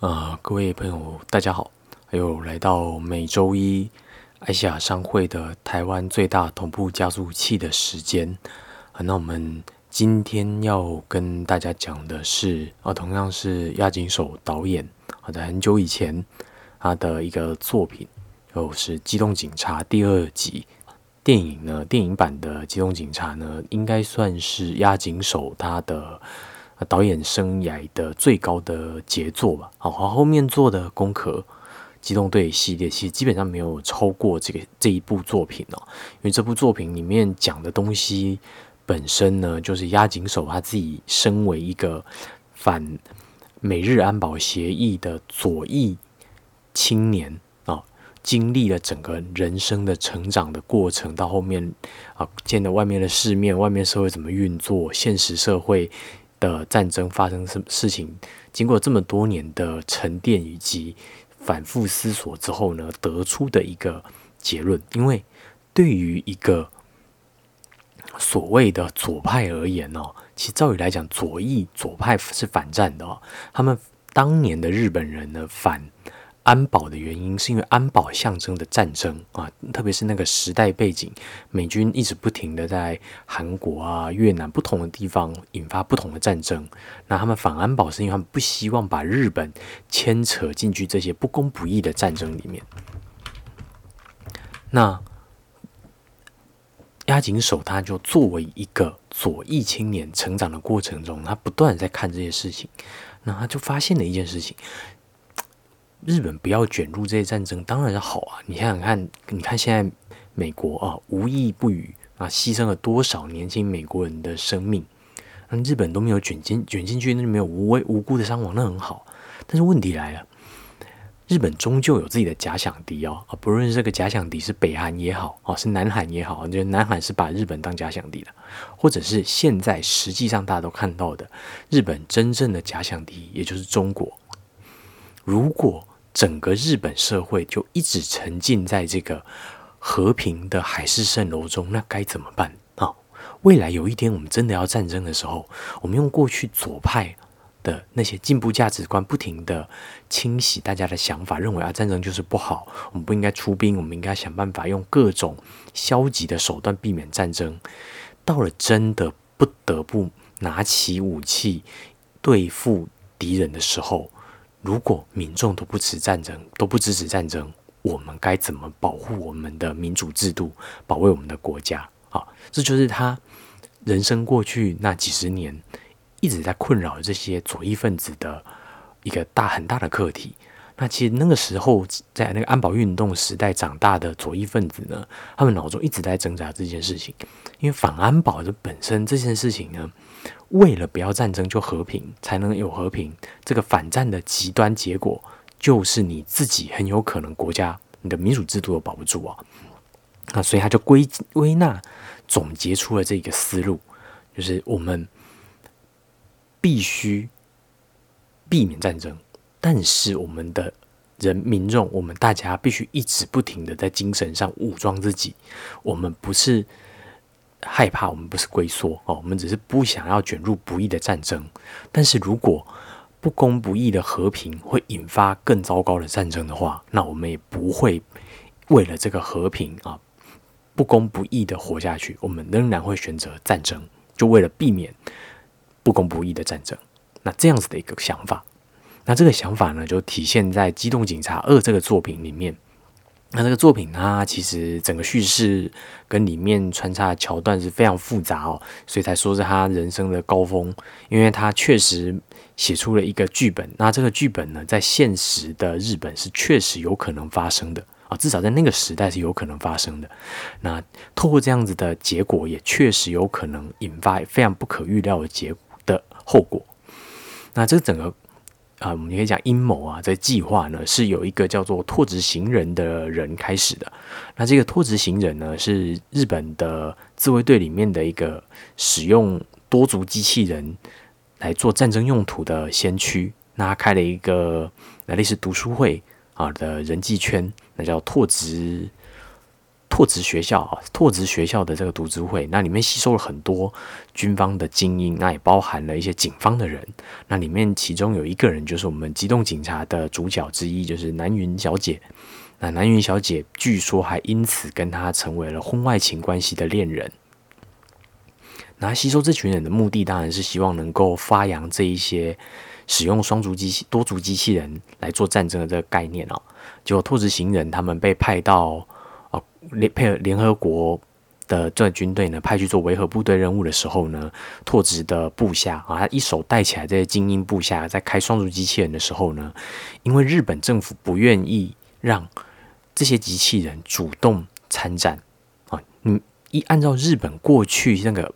呃，各位朋友，大家好！还有来到每周一爱西亚商会的台湾最大同步加速器的时间啊，那我们今天要跟大家讲的是啊，同样是押井守导演啊，在很久以前他的一个作品，又是《机动警察》第二集电影呢，电影版的《机动警察》呢，应该算是押井守他的。导演生涯的最高的杰作吧，好，后面做的功课《机动队》系列其实基本上没有超过这个这一部作品哦，因为这部作品里面讲的东西本身呢，就是押井守他自己身为一个反美日安保协议的左翼青年啊，经历了整个人生的成长的过程，到后面啊，见了外面的世面，外面社会怎么运作，现实社会。的战争发生什么事情？经过这么多年的沉淀以及反复思索之后呢，得出的一个结论。因为对于一个所谓的左派而言哦，其实照理来讲，左翼左派是反战的哦。他们当年的日本人呢，反。安保的原因是因为安保象征的战争啊，特别是那个时代背景，美军一直不停的在韩国啊、越南不同的地方引发不同的战争。那他们反安保是因为他们不希望把日本牵扯进去这些不公不义的战争里面。那押井守他就作为一个左翼青年成长的过程中，他不断在看这些事情，那他就发现了一件事情。日本不要卷入这些战争，当然是好啊！你想想看，你看现在美国啊，无意不语啊，牺牲了多少年轻美国人的生命？那日本都没有卷进卷进去，那就没有无谓无辜的伤亡，那很好。但是问题来了，日本终究有自己的假想敌哦啊，不论是这个假想敌是北韩也好啊，是南韩也好，就南韩是把日本当假想敌的，或者是现在实际上大家都看到的，日本真正的假想敌，也就是中国。如果整个日本社会就一直沉浸在这个和平的海市蜃楼中，那该怎么办啊？未来有一天我们真的要战争的时候，我们用过去左派的那些进步价值观，不停的清洗大家的想法，认为啊战争就是不好，我们不应该出兵，我们应该想办法用各种消极的手段避免战争。到了真的不得不拿起武器对付敌人的时候。如果民众都不持战争，都不支持战争，我们该怎么保护我们的民主制度，保卫我们的国家？啊，这就是他人生过去那几十年一直在困扰这些左翼分子的一个大很大的课题。那其实那个时候，在那个安保运动时代长大的左翼分子呢，他们脑中一直在挣扎这件事情，因为反安保的本身这件事情呢。为了不要战争就和平，才能有和平。这个反战的极端结果，就是你自己很有可能国家你的民主制度都保不住啊！那所以他就归归纳总结出了这个思路，就是我们必须避免战争，但是我们的人民众，我们大家必须一直不停的在精神上武装自己。我们不是。害怕我们不是龟缩哦，我们只是不想要卷入不义的战争。但是如果不公不义的和平会引发更糟糕的战争的话，那我们也不会为了这个和平啊不公不义的活下去。我们仍然会选择战争，就为了避免不公不义的战争。那这样子的一个想法，那这个想法呢，就体现在《机动警察二》这个作品里面。那这个作品它其实整个叙事跟里面穿插的桥段是非常复杂哦，所以才说是他人生的高峰，因为他确实写出了一个剧本。那这个剧本呢，在现实的日本是确实有可能发生的啊，至少在那个时代是有可能发生的。那透过这样子的结果，也确实有可能引发非常不可预料的结的后果。那这整个。啊，我们可以讲阴谋啊，这计划呢是有一个叫做拓殖行人的人开始的。那这个拓殖行人呢，是日本的自卫队里面的一个使用多足机器人来做战争用途的先驱。那他开了一个类似读书会啊的人际圈，那叫拓殖拓殖学校啊，拓殖学校的这个读书会，那里面吸收了很多军方的精英，那也包含了一些警方的人。那里面其中有一个人就是我们机动警察的主角之一，就是南云小姐。那南云小姐据说还因此跟他成为了婚外情关系的恋人。那吸收这群人的目的，当然是希望能够发扬这一些使用双足机器、多足机器人来做战争的这个概念哦。结果拓殖行人他们被派到。联配合联合国的这军队呢，派去做维和部队任务的时候呢，拓殖的部下啊，他一手带起来这些精英部下，在开双足机器人的时候呢，因为日本政府不愿意让这些机器人主动参战啊，你一按照日本过去那个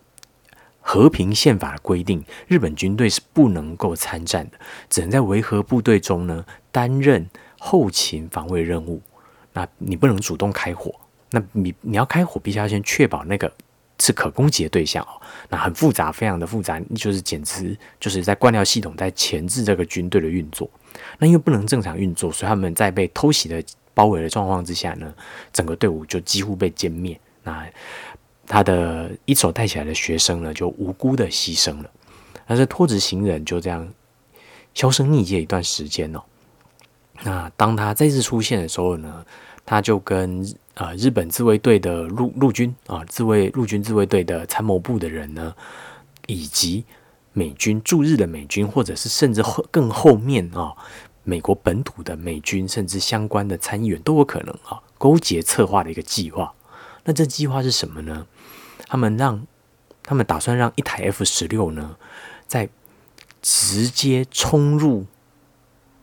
和平宪法的规定，日本军队是不能够参战的，只能在维和部队中呢担任后勤防卫任务，那你不能主动开火。那你你要开火，必须要先确保那个是可攻击的对象哦。那很复杂，非常的复杂，就是简直就是在灌料系统在钳制这个军队的运作。那因为不能正常运作，所以他们在被偷袭的包围的状况之下呢，整个队伍就几乎被歼灭。那他的一手带起来的学生呢，就无辜的牺牲了。但是拖着行人就这样销声匿迹一段时间哦。那当他再次出现的时候呢，他就跟啊，日本自卫队的陆陆军啊，自卫陆军自卫队的参谋部的人呢，以及美军驻日的美军，或者是甚至后更后面啊，美国本土的美军，甚至相关的参议员都有可能啊，勾结策划的一个计划。那这计划是什么呢？他们让他们打算让一台 F 十六呢，在直接冲入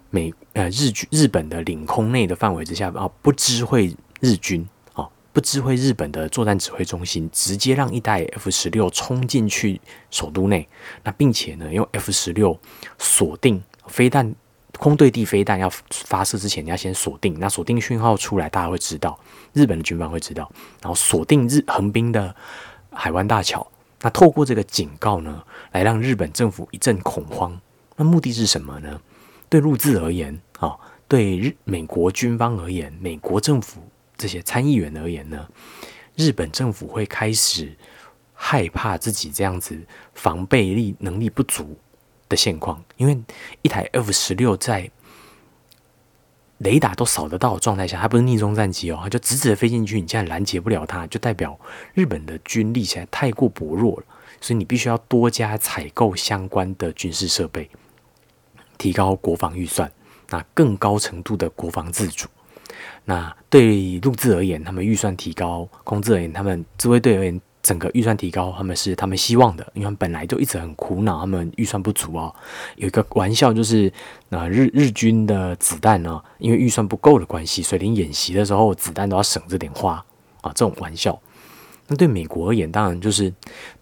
美呃日军日本的领空内的范围之下啊，不知会。日军啊，不知会日本的作战指挥中心，直接让一代 F 十六冲进去首都内，那并且呢，用 F 十六锁定飞弹空对地飞弹要发射之前，你要先锁定，那锁定讯号出来，大家会知道，日本的军方会知道，然后锁定日横滨的海湾大桥，那透过这个警告呢，来让日本政府一阵恐慌。那目的是什么呢？对陆自而言啊，对日美国军方而言，美国政府。这些参议员而言呢，日本政府会开始害怕自己这样子防备力能力不足的现况，因为一台 F 十六在雷达都扫得到的状态下，它不是逆中战机哦，它就直直的飞进去，你竟然拦截不了它，就代表日本的军力现在太过薄弱了，所以你必须要多加采购相关的军事设备，提高国防预算，那更高程度的国防自主。那对陆自而言，他们预算提高；空自而言，他们自卫队而言，整个预算提高，他们是他们希望的，因为他们本来就一直很苦恼，他们预算不足啊。有一个玩笑就是，那日日军的子弹呢，因为预算不够的关系，所以连演习的时候子弹都要省着点花啊。这种玩笑，那对美国而言，当然就是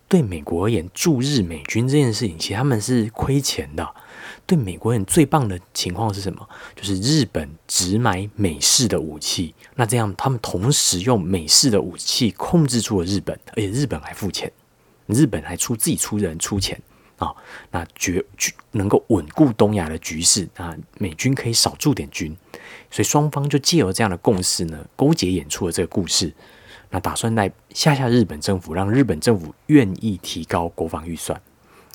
对美国而言，驻日美军这件事情，其实他们是亏钱的。对美国人最棒的情况是什么？就是日本只买美式的武器，那这样他们同时用美式的武器控制住了日本，而且日本还付钱，日本还出自己出人出钱。啊，那绝能够稳固东亚的局势啊，美军可以少驻点军，所以双方就借由这样的共识呢，勾结演出了这个故事，那打算在吓吓日本政府，让日本政府愿意提高国防预算。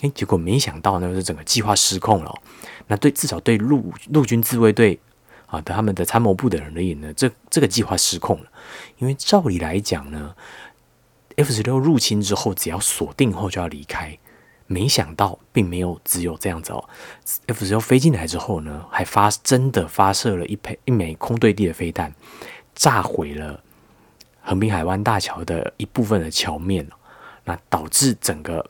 哎，结果没想到呢，是整个计划失控了。那对至少对陆陆军自卫队啊的他们的参谋部的人而言呢，这这个计划失控了。因为照理来讲呢，F 十六入侵之后，只要锁定后就要离开。没想到，并没有只有这样子哦。F 十六飞进来之后呢，还发真的发射了一枚一枚空对地的飞弹，炸毁了横滨海湾大桥的一部分的桥面那导致整个。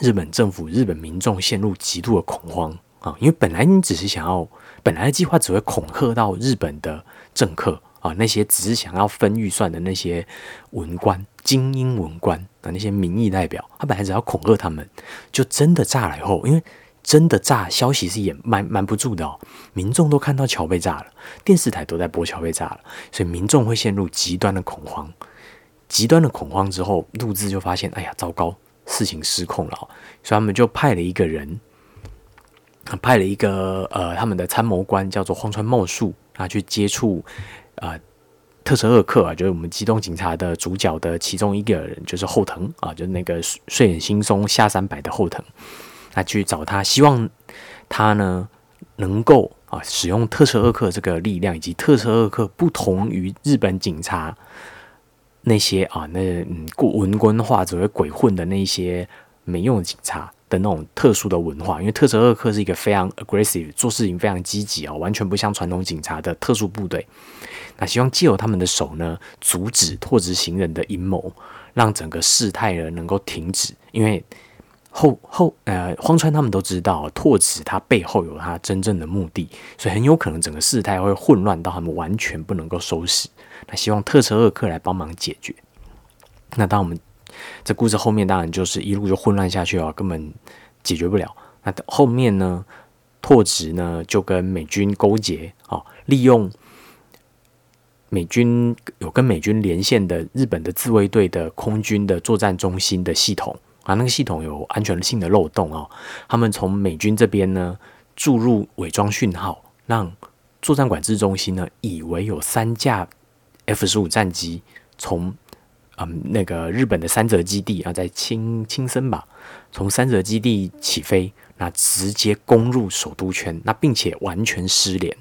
日本政府、日本民众陷入极度的恐慌啊！因为本来你只是想要，本来的计划只会恐吓到日本的政客啊，那些只是想要分预算的那些文官、精英文官啊，那些民意代表，他本来只要恐吓他们，就真的炸了以后，因为真的炸，消息是掩瞒瞒不住的哦。民众都看到桥被炸了，电视台都在播桥被炸了，所以民众会陷入极端的恐慌。极端的恐慌之后，录制就发现，哎呀，糟糕！事情失控了，所以他们就派了一个人，派了一个呃，他们的参谋官叫做荒川茂树啊，去接触呃特车二克啊，就是我们机动警察的主角的其中一个人，就是后藤啊，就是那个睡眼惺忪下三百的后藤，那去找他，希望他呢能够啊使用特车二克这个力量，以及特车二克不同于日本警察那些啊那嗯过文官化只会鬼混的那些没用的警察。的那种特殊的文化，因为特泽二克是一个非常 aggressive，做事情非常积极啊，完全不像传统警察的特殊部队。那希望借由他们的手呢，阻止拓殖行人的阴谋，让整个事态呢能够停止。因为后后呃荒川他们都知道拓殖他背后有他真正的目的，所以很有可能整个事态会混乱到他们完全不能够收拾。那希望特泽二克来帮忙解决。那当我们。这故事后面当然就是一路就混乱下去啊，根本解决不了。那后面呢，拓殖呢就跟美军勾结啊，利用美军有跟美军连线的日本的自卫队的空军的作战中心的系统啊，那个系统有安全性的漏洞啊，他们从美军这边呢注入伪装讯号，让作战管制中心呢以为有三架 F 十五战机从。嗯，那个日本的三泽基地啊，在青青森吧，从三泽基地起飞，那直接攻入首都圈，那并且完全失联。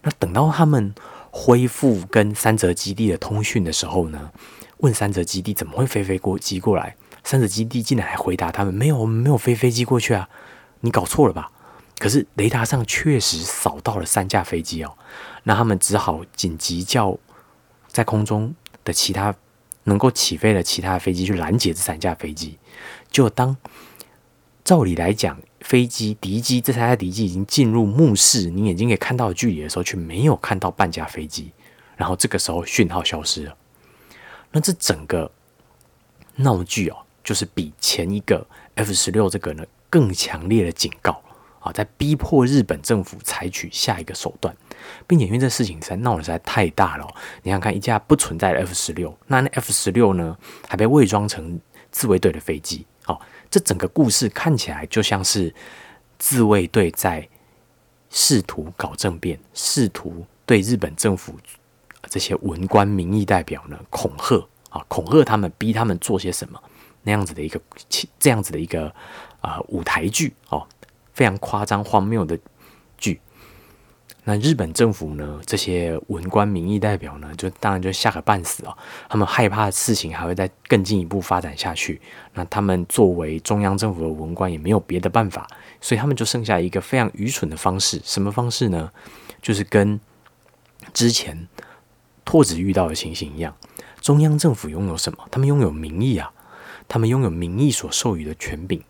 那等到他们恢复跟三泽基地的通讯的时候呢，问三泽基地怎么会飞飞过机过来？三泽基地竟然还回答他们：没有，我们没有飞飞机过去啊，你搞错了吧？可是雷达上确实扫到了三架飞机哦，那他们只好紧急叫在空中的其他。能够起飞的其他飞机去拦截这三架飞机，就当照理来讲，飞机敌机这三架敌机已经进入目视，你眼睛可以看到的距离的时候，却没有看到半架飞机，然后这个时候讯号消失了。那这整个闹剧哦，就是比前一个 F 十六这个呢更强烈的警告。啊，在逼迫日本政府采取下一个手段，并且因为这事情实在闹得实在太大了。你想看一架不存在的 F 十六，那那 F 十六呢还被伪装成自卫队的飞机。哦，这整个故事看起来就像是自卫队在试图搞政变，试图对日本政府这些文官、民意代表呢恐吓啊，恐吓他们，逼他们做些什么那样子的一个这样子的一个啊舞台剧哦。非常夸张荒谬的剧，那日本政府呢？这些文官、民意代表呢？就当然就吓个半死啊！他们害怕事情还会再更进一步发展下去。那他们作为中央政府的文官，也没有别的办法，所以他们就剩下一个非常愚蠢的方式。什么方式呢？就是跟之前拓子遇到的情形一样。中央政府拥有什么？他们拥有民意啊！他们拥有民意所授予的权柄。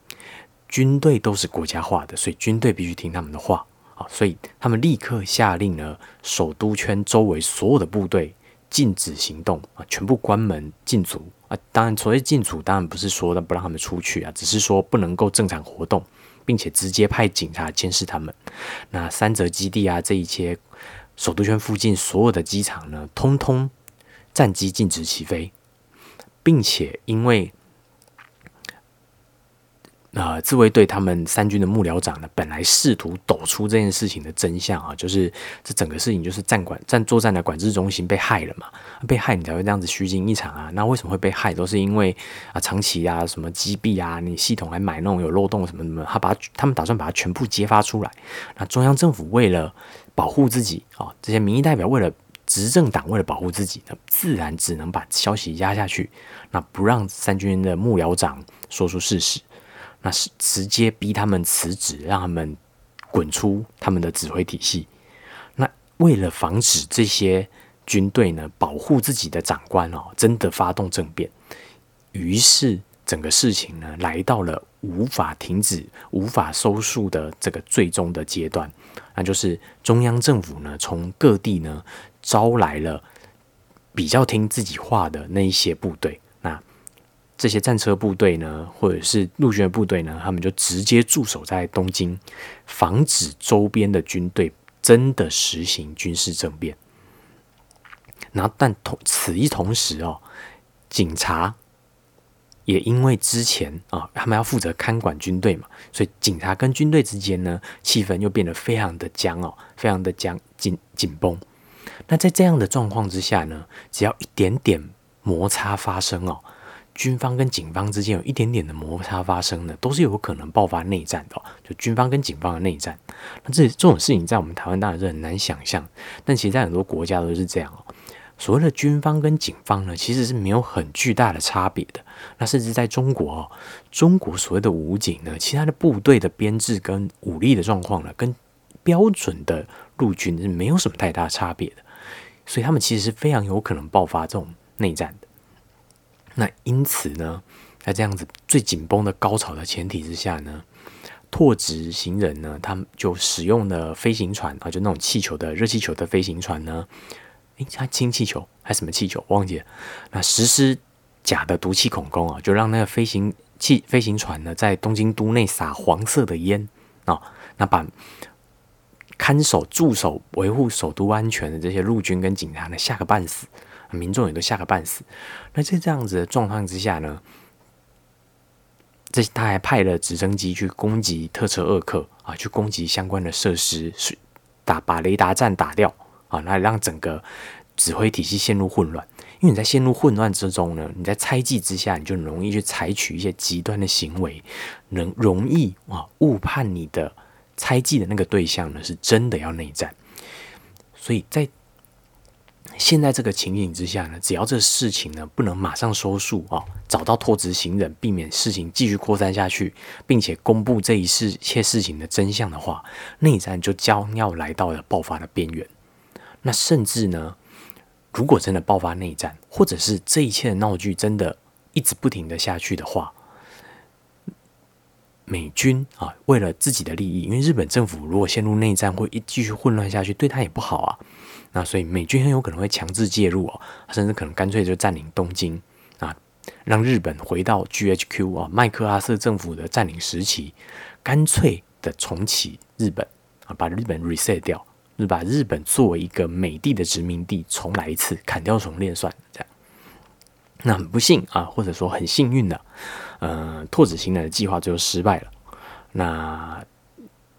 军队都是国家化的，所以军队必须听他们的话所以他们立刻下令了，首都圈周围所有的部队禁止行动啊，全部关门禁足啊！当然，所谓禁足，当然不是说的不让他们出去啊，只是说不能够正常活动，并且直接派警察监视他们。那三泽基地啊，这一些首都圈附近所有的机场呢，通通战机禁止起飞，并且因为。呃，自卫队他们三军的幕僚长呢，本来试图抖出这件事情的真相啊，就是这整个事情就是战管战作战的管制中心被害了嘛，被害你才会这样子虚惊一场啊。那为什么会被害？都是因为啊长期啊什么击毙啊，你系统还买那种有漏洞什么什么，他把他们打算把它全部揭发出来。那中央政府为了保护自己啊，这些民意代表为了执政党为了保护自己，那自然只能把消息压下去，那不让三军的幕僚长说出事实。那是直接逼他们辞职，让他们滚出他们的指挥体系。那为了防止这些军队呢保护自己的长官哦，真的发动政变，于是整个事情呢来到了无法停止、无法收束的这个最终的阶段。那就是中央政府呢从各地呢招来了比较听自己话的那一些部队。这些战车部队呢，或者是陆军的部队呢，他们就直接驻守在东京，防止周边的军队真的实行军事政变。然后，但同此一同时哦，警察也因为之前啊，他们要负责看管军队嘛，所以警察跟军队之间呢，气氛又变得非常的僵哦，非常的僵紧紧绷。那在这样的状况之下呢，只要一点点摩擦发生哦，军方跟警方之间有一点点的摩擦发生的，都是有可能爆发内战的。就军方跟警方的内战，那这这种事情在我们台湾当然是很难想象，但其实在很多国家都是这样哦。所谓的军方跟警方呢，其实是没有很巨大的差别的。那甚至在中国哦，中国所谓的武警呢，其他的部队的编制跟武力的状况呢，跟标准的陆军是没有什么太大差别的。所以他们其实是非常有可能爆发这种内战。那因此呢，在这样子最紧绷的高潮的前提之下呢，拓殖行人呢，他们就使用了飞行船啊，就那种气球的热气球的飞行船呢。诶，它氢气球还是什么气球？忘记了。那实施假的毒气恐攻啊，就让那个飞行气飞行船呢，在东京都内撒黄色的烟啊，那把看守驻守维护首都安全的这些陆军跟警察呢吓个半死，民众也都吓个半死。那在这样子的状况之下呢，这他还派了直升机去攻击特车二克啊，去攻击相关的设施，打把雷达站打掉。啊，那让整个指挥体系陷入混乱，因为你在陷入混乱之中呢，你在猜忌之下，你就容易去采取一些极端的行为，能容易啊误判你的猜忌的那个对象呢是真的要内战，所以在现在这个情景之下呢，只要这事情呢不能马上收束啊，找到脱执行人，避免事情继续扩散下去，并且公布这一事切事情的真相的话，内战就将要来到了爆发的边缘。那甚至呢，如果真的爆发内战，或者是这一切的闹剧真的一直不停的下去的话，美军啊，为了自己的利益，因为日本政府如果陷入内战，会一继续混乱下去，对他也不好啊。那所以美军很有可能会强制介入哦，甚至可能干脆就占领东京啊，让日本回到 GHQ 啊，麦克阿瑟政府的占领时期，干脆的重启日本啊，把日本 reset 掉。是把日本作为一个美帝的殖民地重来一次，砍掉重练算这样。那很不幸啊，或者说很幸运的，呃，拓子行的计划最后失败了。那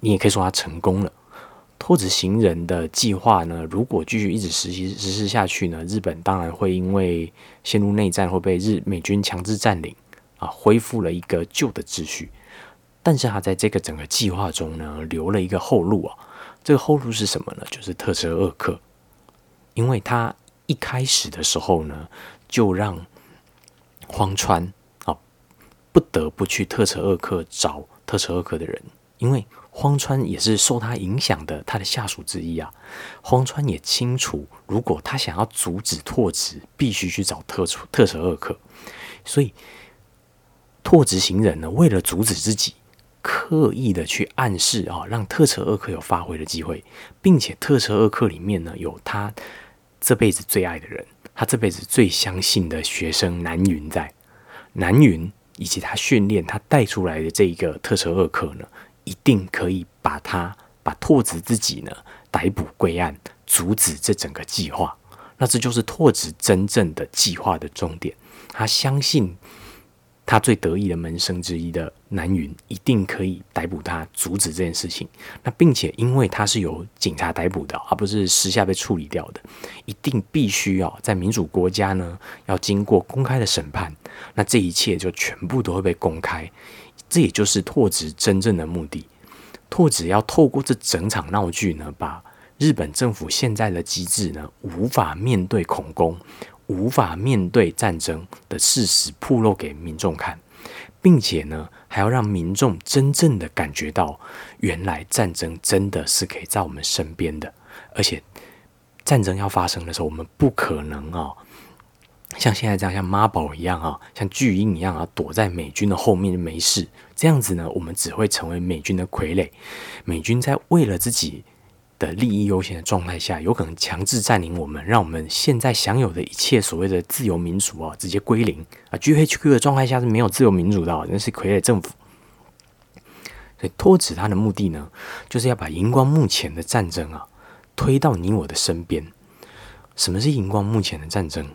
你也可以说他成功了。拓子行人的计划呢，如果继续一直实行实施下去呢，日本当然会因为陷入内战会被日美军强制占领啊，恢复了一个旧的秩序。但是他在这个整个计划中呢，留了一个后路啊。这个后路是什么呢？就是特车二克，因为他一开始的时候呢，就让荒川啊不得不去特车二克找特车二克的人，因为荒川也是受他影响的他的下属之一啊。荒川也清楚，如果他想要阻止拓殖，必须去找特特车二克，所以拓殖行人呢，为了阻止自己。刻意的去暗示啊，让特车二课有发挥的机会，并且特车二课里面呢，有他这辈子最爱的人，他这辈子最相信的学生南云在。南云以及他训练他带出来的这一个特车二课呢，一定可以把他把拓子自己呢逮捕归案，阻止这整个计划。那这就是拓子真正的计划的重点。他相信。他最得意的门生之一的南云一定可以逮捕他，阻止这件事情。那并且因为他是由警察逮捕的，而不是私下被处理掉的，一定必须要在民主国家呢，要经过公开的审判。那这一切就全部都会被公开。这也就是拓殖真正的目的。拓殖要透过这整场闹剧呢，把日本政府现在的机制呢，无法面对恐攻。无法面对战争的事实曝露给民众看，并且呢，还要让民众真正的感觉到，原来战争真的是可以在我们身边的，而且战争要发生的时候，我们不可能啊，像现在这样像妈宝一样啊，像巨婴一样啊，躲在美军的后面就没事。这样子呢，我们只会成为美军的傀儡。美军在为了自己。的利益优先的状态下，有可能强制占领我们，让我们现在享有的一切所谓的自由民主啊，直接归零啊。GHQ 的状态下是没有自由民主的，那是傀儡政府。所以托指他的目的呢，就是要把荧光幕前的战争啊推到你我的身边。什么是荧光幕前的战争？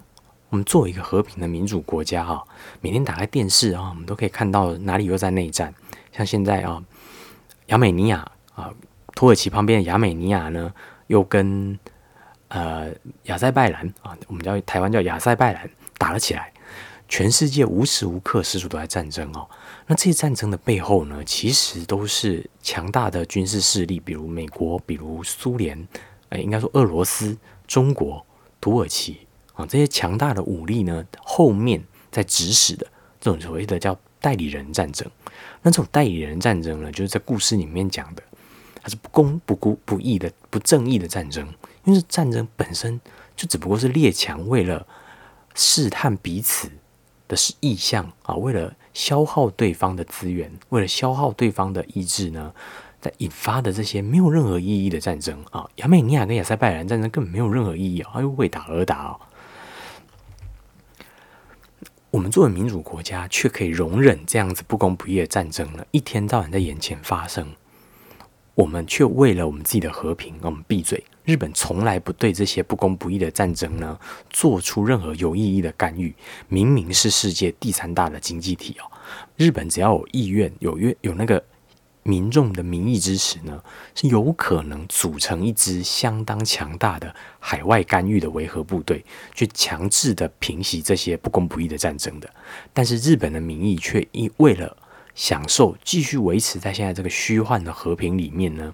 我们作为一个和平的民主国家啊，每天打开电视啊，我们都可以看到哪里又在内战。像现在啊，亚美尼亚啊。土耳其旁边的亚美尼亚呢，又跟呃亚塞拜然啊，我们叫台湾叫亚塞拜然打了起来。全世界无时无刻时处都在战争哦。那这些战争的背后呢，其实都是强大的军事势力，比如美国，比如苏联，哎，应该说俄罗斯、中国、土耳其啊，这些强大的武力呢，后面在指使的这种所谓的叫代理人战争。那这种代理人战争呢，就是在故事里面讲的，它是不公、不公、不义的、不正义的战争，因为战争本身就只不过是列强为了试探彼此。的是意向啊，为了消耗对方的资源，为了消耗对方的意志呢，在引发的这些没有任何意义的战争啊，亚美尼亚跟亚塞拜然战争根本没有任何意义啊，又为打而打啊。我们作为民主国家，却可以容忍这样子不公不义的战争呢，一天到晚在眼前发生。我们却为了我们自己的和平，我们闭嘴。日本从来不对这些不公不义的战争呢做出任何有意义的干预。明明是世界第三大的经济体哦，日本只要有意愿、有愿、有那个民众的民意支持呢，是有可能组成一支相当强大的海外干预的维和部队，去强制的平息这些不公不义的战争的。但是日本的民意却因为了。享受继续维持在现在这个虚幻的和平里面呢，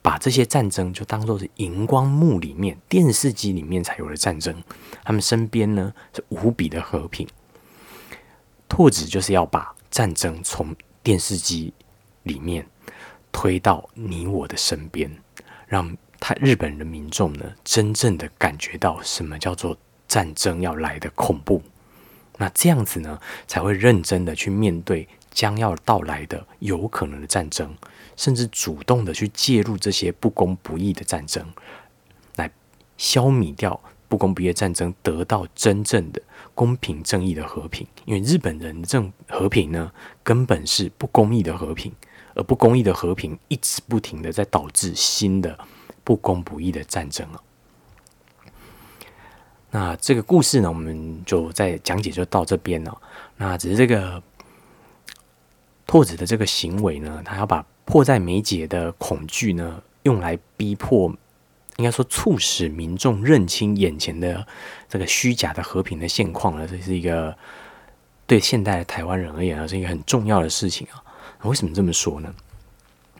把这些战争就当做是荧光幕里面、电视机里面才有的战争。他们身边呢是无比的和平。拓子就是要把战争从电视机里面推到你我的身边，让他日本的民众呢真正的感觉到什么叫做战争要来的恐怖。那这样子呢才会认真的去面对。将要到来的有可能的战争，甚至主动的去介入这些不公不义的战争，来消弭掉不公不义的战争，得到真正的公平正义的和平。因为日本人这种和平呢，根本是不公义的和平，而不公义的和平一直不停的在导致新的不公不义的战争啊。那这个故事呢，我们就在讲解就到这边了。那只是这个。拓子的这个行为呢，他要把迫在眉睫的恐惧呢，用来逼迫，应该说促使民众认清眼前的这个虚假的和平的现况呢，这是一个对现代的台湾人而言啊，是一个很重要的事情啊。为什么这么说呢？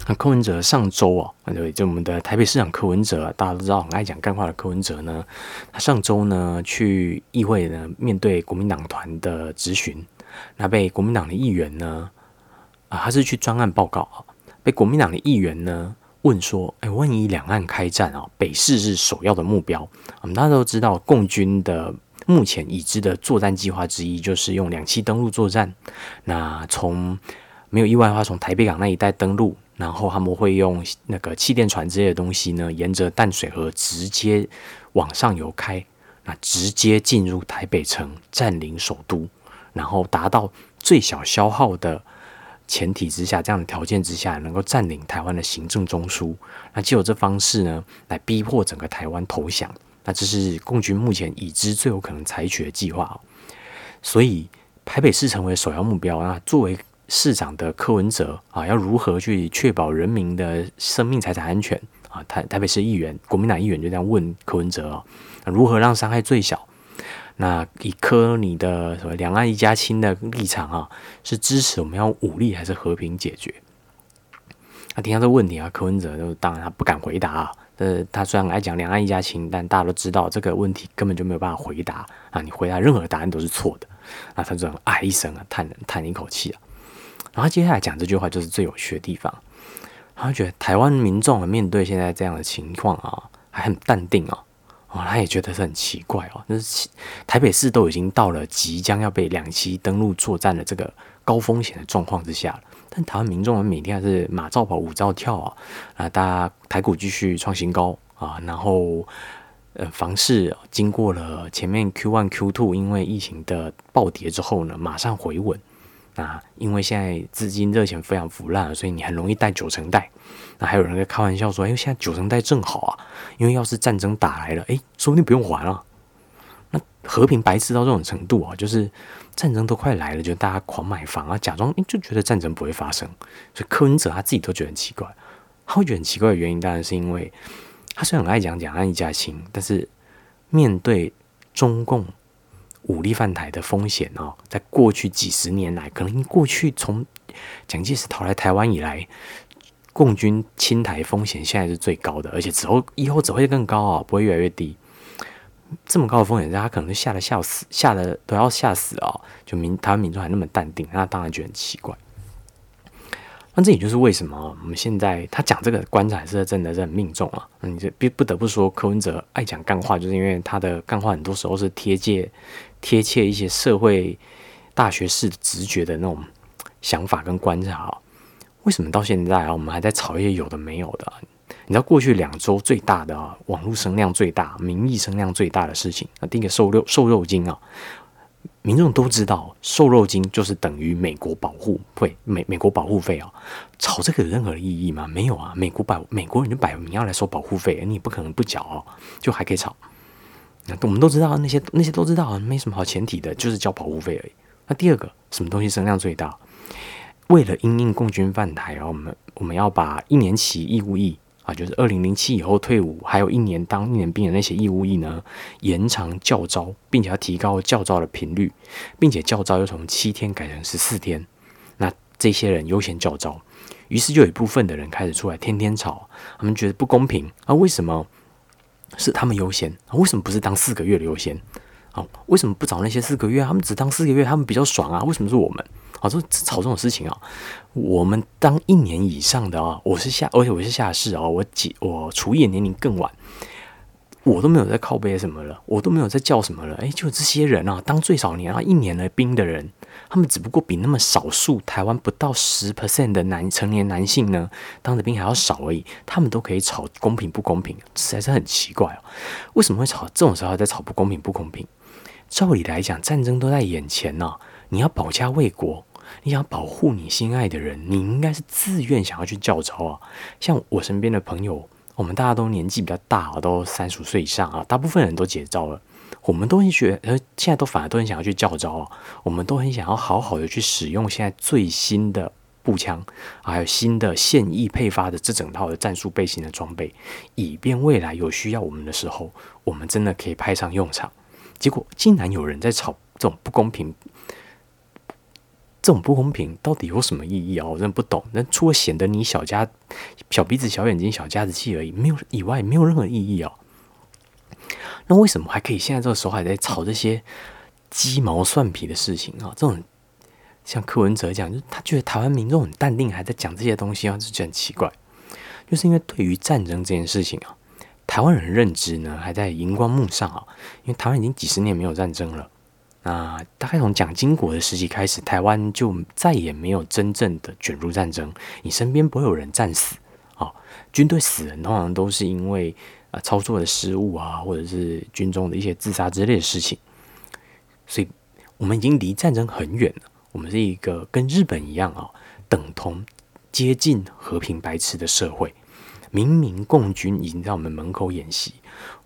那柯文哲上周啊，对，就我们的台北市长柯文哲，大家都知道很爱讲干话的柯文哲呢，他上周呢去议会呢，面对国民党团的质询，那被国民党的议员呢。啊，他是去专案报告啊，被国民党的议员呢问说：“哎，万一两岸开战啊，北市是首要的目标。我们大家都知道，共军的目前已知的作战计划之一就是用两栖登陆作战。那从没有意外的话，从台北港那一带登陆，然后他们会用那个气垫船之类的东西呢，沿着淡水河直接往上游开，那直接进入台北城，占领首都，然后达到最小消耗的。”前提之下，这样的条件之下，能够占领台湾的行政中枢，那就有这方式呢，来逼迫整个台湾投降。那这是共军目前已知最有可能采取的计划。所以台北市成为首要目标那作为市长的柯文哲啊，要如何去确保人民的生命财产安全啊？台台北市议员、国民党议员就这样问柯文哲啊，如何让伤害最小？那以科你的什么两岸一家亲的立场啊，是支持我们要武力还是和平解决？那听到这个问题啊，柯文哲就当然他不敢回答啊。呃，他虽然爱讲两岸一家亲，但大家都知道这个问题根本就没有办法回答啊。你回答任何答案都是错的。那他就啊一声啊，叹叹一口气啊。然后接下来讲这句话就是最有趣的地方。他觉得台湾民众面对现在这样的情况啊，还很淡定啊。哦，他也觉得是很奇怪哦，那是台北市都已经到了即将要被两栖登陆作战的这个高风险的状况之下了，但台湾民众每天还是马照跑，舞照跳啊，啊，大家台股继续创新高啊，然后呃，房市经过了前面 Q one Q two 因为疫情的暴跌之后呢，马上回稳。啊，因为现在资金热钱非常腐烂，所以你很容易贷九成贷。那还有人在开玩笑说：“哎，现在九成贷正好啊，因为要是战争打来了，哎，说不定不用还了。”那和平白痴到这种程度啊，就是战争都快来了，就大家狂买房啊，假装就觉得战争不会发生。所以柯文哲他自己都觉得很奇怪，他会觉得很奇怪的原因，当然是因为他虽然很爱讲讲安一家亲，但是面对中共武力犯台的风险哦，在过去几十年来，可能过去从蒋介石逃来台湾以来，共军侵台风险现在是最高的，而且之后以后只会更高啊，不会越来越低。这么高的风险，大家可能吓得笑死，吓得都要吓死啊！就民台湾民众还那么淡定，那当然觉得很奇怪。那这也就是为什么我们现在他讲这个观察是真的是很命中啊。你这不不得不说柯文哲爱讲干话，就是因为他的干话很多时候是贴切贴切一些社会大学士直觉的那种想法跟观察啊。为什么到现在啊，我们还在吵一些有的没有的？你知道过去两周最大的啊，网络声量最大、民意声量最大的事情啊，第一个瘦肉瘦肉精啊，民众都知道瘦肉精就是等于美国保护费，美美国保护费啊，炒这个有任何意义吗？没有啊，美国百美国人就摆明要来收保护费，你不可能不缴哦，就还可以炒。那我们都知道那些那些都知道，没什么好前提的，就是交保护费而已。那第二个什么东西声量最大？为了因应共军犯台啊，我们我们要把一年期义务役。啊，就是二零零七以后退伍，还有一年当一年兵的那些义务役呢，延长教招，并且要提高教招的频率，并且教招又从七天改成十四天。那这些人优先教招，于是就有一部分的人开始出来天天吵，他们觉得不公平啊！为什么是他们优先？为什么不是当四个月的优先？啊，为什么不找那些四个月？他们只当四个月，他们比较爽啊！为什么是我们？啊，这吵这种事情啊，我们当一年以上的啊，我是下，而且我是下士啊，我几我除役年龄更晚，我都没有在靠背什么了，我都没有在叫什么了。哎，就这些人啊，当最少年啊一年的兵的人，他们只不过比那么少数台湾不到十 percent 的男成年男性呢，当的兵还要少而已，他们都可以吵公平不公平，实在是很奇怪哦。为什么会吵这种时候在吵不公平不公平？照理来讲，战争都在眼前呢，你要保家卫国。你想保护你心爱的人，你应该是自愿想要去教招啊。像我身边的朋友，我们大家都年纪比较大，都三十岁以上啊，大部分人都解招了。我们都很学，呃，现在都反而都很想要去教招啊。我们都很想要好好的去使用现在最新的步枪，还有新的现役配发的这整套的战术背心的装备，以便未来有需要我们的时候，我们真的可以派上用场。结果竟然有人在吵这种不公平。这种不公平到底有什么意义啊？我真的不懂。那除了显得你小家小鼻子、小眼睛、小家子气而已，没有以外，没有任何意义哦。那为什么还可以现在这个时候还在吵这些鸡毛蒜皮的事情啊？这种像柯文哲讲，就他觉得台湾民众很淡定，还在讲这些东西啊，就觉得很奇怪。就是因为对于战争这件事情啊，台湾人认知呢还在荧光幕上啊，因为台湾已经几十年没有战争了。那大概从蒋经国的时期开始，台湾就再也没有真正的卷入战争。你身边不会有人战死啊，军队死人通常都是因为啊操作的失误啊，或者是军中的一些自杀之类的事情。所以，我们已经离战争很远了。我们是一个跟日本一样啊，等同接近和平白痴的社会。明明共军已经在我们门口演习，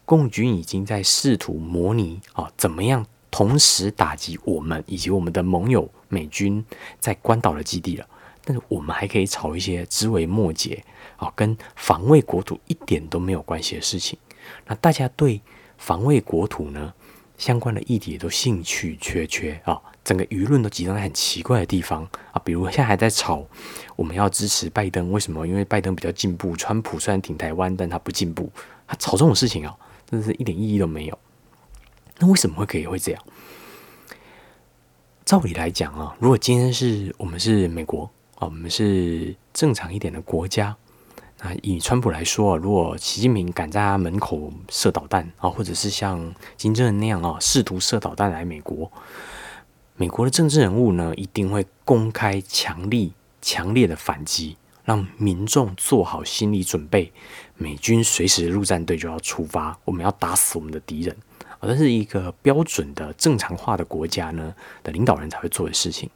共军已经在试图模拟啊怎么样。同时打击我们以及我们的盟友美军在关岛的基地了，但是我们还可以炒一些枝微末节啊，跟防卫国土一点都没有关系的事情。那大家对防卫国土呢相关的议题也都兴趣缺缺啊，整个舆论都集中在很奇怪的地方啊，比如现在还在吵我们要支持拜登，为什么？因为拜登比较进步，川普虽然挺台湾，但他不进步，他吵这种事情啊，真是一点意义都没有。那为什么会可以会这样？照理来讲啊，如果今天是我们是美国啊，我们是正常一点的国家，那以川普来说啊，如果习近平敢在他门口射导弹啊，或者是像金正恩那样啊，试图射导弹来美国，美国的政治人物呢，一定会公开强力、强烈的反击，让民众做好心理准备，美军随时陆战队就要出发，我们要打死我们的敌人。而是一个标准的正常化的国家呢的领导人才会做的事情，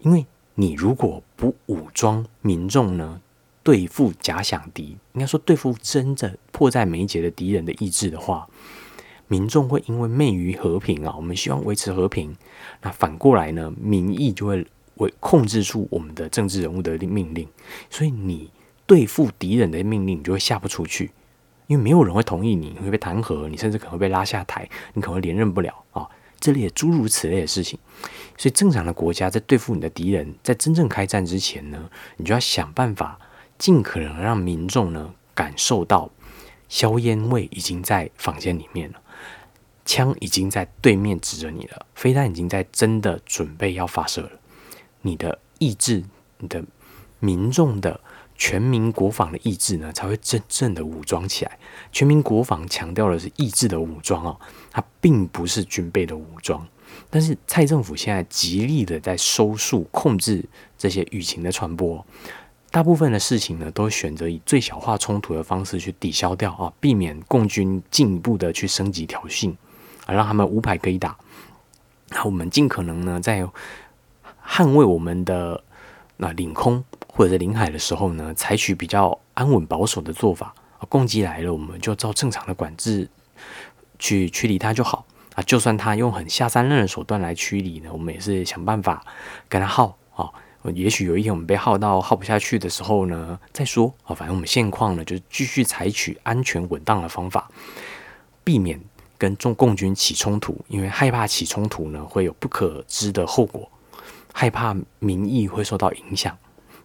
因为你如果不武装民众呢，对付假想敌，应该说对付真正迫在眉睫的敌人的意志的话，民众会因为昧于和平啊，我们希望维持和平，那反过来呢，民意就会为控制住我们的政治人物的命令，所以你对付敌人的命令你就会下不出去。因为没有人会同意你，你会被弹劾，你甚至可能会被拉下台，你可能会连任不了啊，这类诸如此类的事情。所以，正常的国家在对付你的敌人，在真正开战之前呢，你就要想办法，尽可能让民众呢感受到硝烟味已经在房间里面了，枪已经在对面指着你了，飞弹已经在真的准备要发射了，你的意志，你的民众的。全民国防的意志呢，才会真正的武装起来。全民国防强调的是意志的武装哦，它并不是军备的武装。但是蔡政府现在极力的在收束、控制这些舆情的传播，大部分的事情呢，都选择以最小化冲突的方式去抵消掉啊，避免共军进一步的去升级挑衅，啊，让他们无牌可以打。那我们尽可能呢，在捍卫我们的那领空。或者领海的时候呢，采取比较安稳保守的做法啊，攻击来了，我们就照正常的管制去驱离它就好啊。就算他用很下三滥的手段来驱离呢，我们也是想办法跟他耗啊。也许有一天我们被耗到耗不下去的时候呢，再说啊。反正我们现况呢，就继续采取安全稳当的方法，避免跟中共军起冲突，因为害怕起冲突呢会有不可知的后果，害怕民意会受到影响。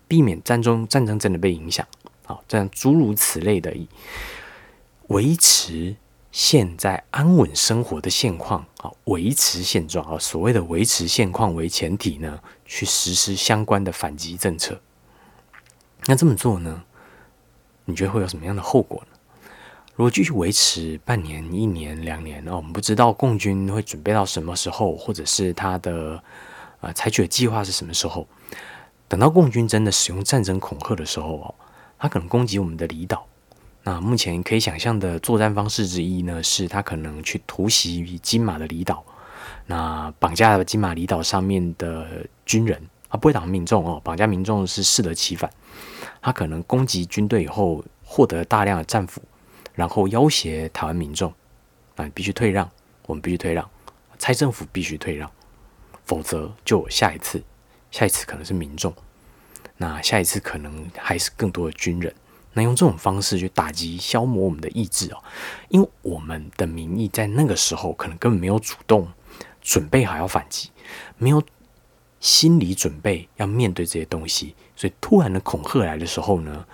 避免战争战争真的被影响，好，这样诸如此类的，维持现在安稳生活的现况，啊，维持现状，啊，所谓的维持现况为前提呢，去实施相关的反击政策。那这么做呢，你觉得会有什么样的后果呢？如果继续维持半年、一年、两年，那我们不知道共军会准备到什么时候，或者是他的呃采取的计划是什么时候。等到共军真的使用战争恐吓的时候哦，他可能攻击我们的离岛。那目前可以想象的作战方式之一呢，是他可能去突袭金马的离岛，那绑架金马离岛上面的军人啊，不会挡民众哦，绑架民众是适得其反。他可能攻击军队以后，获得大量的战俘，然后要挟台湾民众啊，必须退让，我们必须退让，蔡政府必须退让，否则就下一次。下一次可能是民众，那下一次可能还是更多的军人。那用这种方式去打击、消磨我们的意志哦，因为我们的民意在那个时候可能根本没有主动准备好要反击，没有心理准备要面对这些东西，所以突然的恐吓来的时候呢，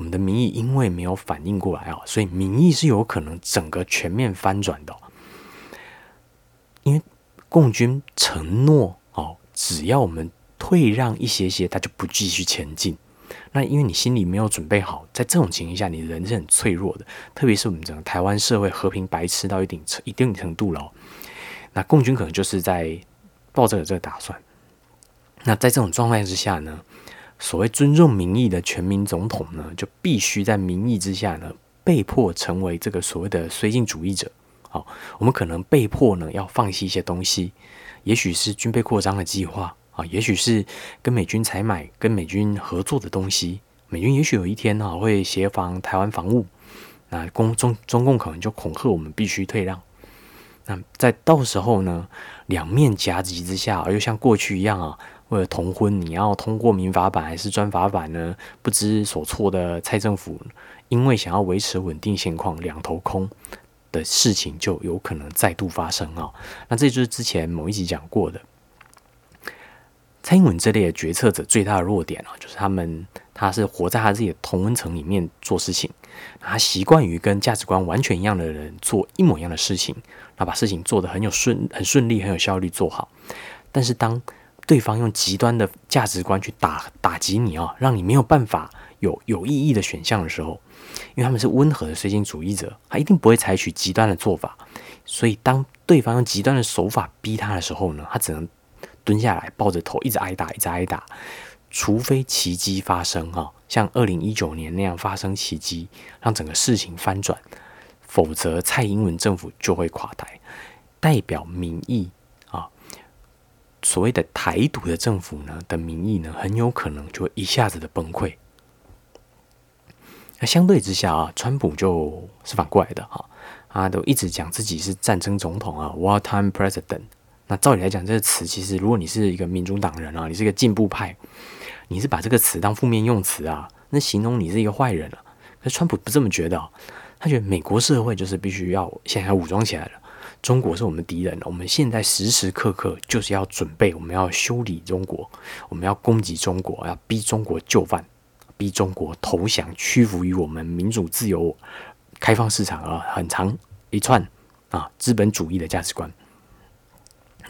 我们的民意因为没有反应过来啊，所以民意是有可能整个全面翻转的，因为共军承诺哦，只要我们。退让一些些，他就不继续前进。那因为你心里没有准备好，在这种情况下，你人是很脆弱的。特别是我们整个台湾社会和平白痴到一定程一定程度了，那共军可能就是在抱着这个打算。那在这种状态之下呢，所谓尊重民意的全民总统呢，就必须在民意之下呢，被迫成为这个所谓的绥靖主义者。好，我们可能被迫呢要放弃一些东西，也许是军备扩张的计划。啊，也许是跟美军采买、跟美军合作的东西，美军也许有一天呢会协防台湾防务，那共中中共可能就恐吓我们必须退让。那在到时候呢，两面夹击之下，而又像过去一样啊，为了同婚，你要通过民法版还是专法版呢？不知所措的蔡政府，因为想要维持稳定现况，两头空的事情就有可能再度发生啊。那这就是之前某一集讲过的。蔡英文这类的决策者最大的弱点啊，就是他们他是活在他自己的同温层里面做事情，他习惯于跟价值观完全一样的人做一模一样的事情，那把事情做得很有顺很顺利很有效率做好。但是当对方用极端的价值观去打打击你啊，让你没有办法有有意义的选项的时候，因为他们是温和的随心主义者，他一定不会采取极端的做法。所以当对方用极端的手法逼他的时候呢，他只能。蹲下来，抱着头，一直挨打，一直挨打。除非奇迹发生，哈，像二零一九年那样发生奇迹，让整个事情翻转，否则蔡英文政府就会垮台。代表民意，所谓的台独的政府呢的民意呢，很有可能就会一下子的崩溃。那相对之下啊，川普就是反过来的哈，他都一直讲自己是战争总统啊，wartime president。那照理来讲，这个词其实，如果你是一个民主党人啊，你是一个进步派，你是把这个词当负面用词啊，那形容你是一个坏人了。可是川普不这么觉得，啊他觉得美国社会就是必须要现在要武装起来了，中国是我们敌人，我们现在时时刻刻就是要准备，我们要修理中国，我们要攻击中国，要逼中国就范，逼中国投降，屈服于我们民主自由、开放市场啊，很长一串啊资本主义的价值观。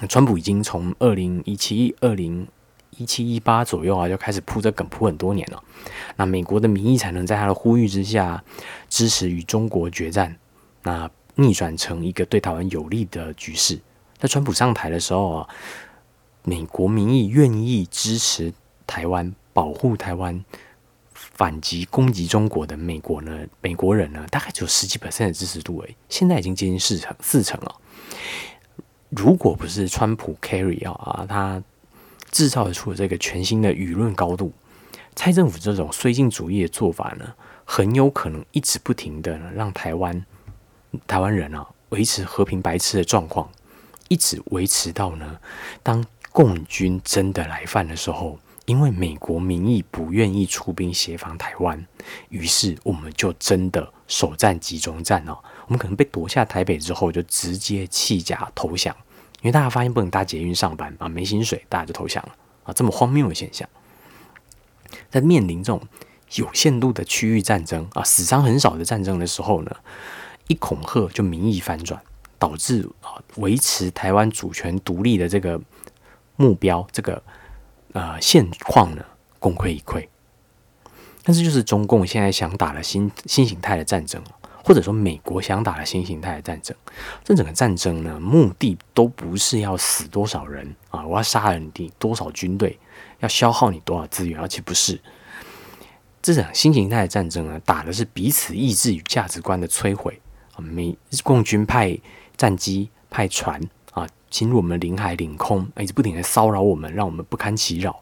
川普已经从二零一七、二零一七、一八左右啊，就开始铺这梗铺很多年了。那美国的民意才能在他的呼吁之下，支持与中国决战，那逆转成一个对台湾有利的局势。在川普上台的时候啊，美国民意愿意支持台湾、保护台湾、反击攻击中国的美国呢？美国人呢，大概只有十几 percent 的支持度诶，现在已经接近四成、四成了。如果不是川普 carry 啊啊，他制造出了这个全新的舆论高度，蔡政府这种绥靖主义的做法呢，很有可能一直不停的让台湾台湾人啊维持和平白痴的状况，一直维持到呢，当共军真的来犯的时候，因为美国民意不愿意出兵协防台湾，于是我们就真的首战集中战哦。我们可能被夺下台北之后，就直接弃甲投降，因为大家发现不能搭捷运上班啊，没薪水，大家就投降了啊，这么荒谬的现象，在面临这种有限度的区域战争啊，死伤很少的战争的时候呢，一恐吓就民意反转，导致啊维持台湾主权独立的这个目标，这个呃现况呢功亏一篑。但是就是中共现在想打的新新形态的战争。或者说，美国想打的新形态的战争，这整个战争呢，目的都不是要死多少人啊，我要杀了你多少军队，要消耗你多少资源，而且不是这场新形态的战争呢，打的是彼此意志与价值观的摧毁！美共军派战机、派船啊，侵入我们领海、领空，一直不停的骚扰我们，让我们不堪其扰。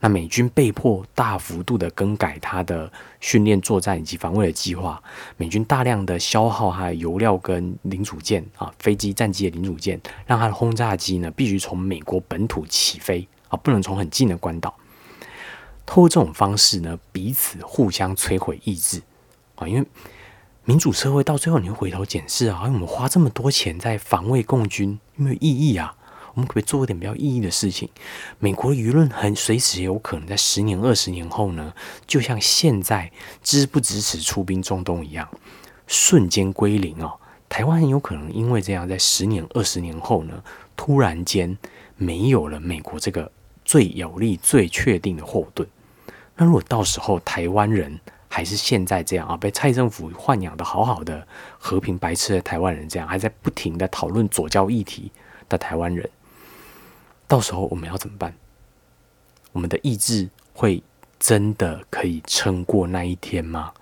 那美军被迫大幅度的更改他的训练、作战以及防卫的计划，美军大量的消耗他的油料跟零组件啊，飞机、战机的零组件，让他的轰炸机呢必须从美国本土起飞啊，不能从很近的关岛。透过这种方式呢，彼此互相摧毁意志啊，因为民主社会到最后你会回头检视啊，我们花这么多钱在防卫共军，有没有意义啊？我们可不可以做一点比较意义的事情？美国舆论很随时有可能在十年、二十年后呢，就像现在支不支持出兵中东一样，瞬间归零哦。台湾很有可能因为这样，在十年、二十年后呢，突然间没有了美国这个最有力、最确定的后盾。那如果到时候台湾人还是现在这样啊，被蔡政府豢养的好好的和平白痴的台湾人这样，还在不停的讨论左交议题的台湾人。到时候我们要怎么办？我们的意志会真的可以撑过那一天吗？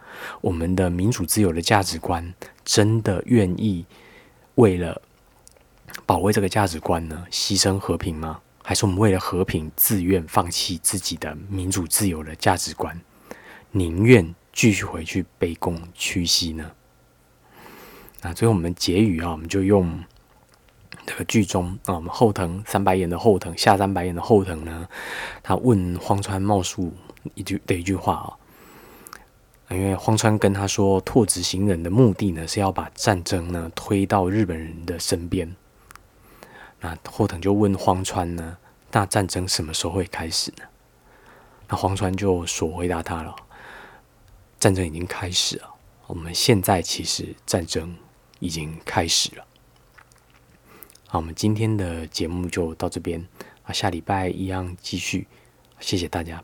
我们的民主自由的价值观真的愿意为了保卫这个价值观呢，牺牲和平吗？还是我们为了和平自愿放弃自己的民主自由的价值观，宁愿继续回去卑躬屈膝呢？那最后我们结语啊，我们就用。这个剧中啊，我们后藤三白眼的后藤下三白眼的后藤呢，他问荒川茂树一句的一句话啊，因为荒川跟他说，拓执行人的目的呢是要把战争呢推到日本人的身边。那后藤就问荒川呢，那战争什么时候会开始呢？那荒川就所回答他了，战争已经开始了，我们现在其实战争已经开始了。好，我们今天的节目就到这边啊，下礼拜一样继续，谢谢大家。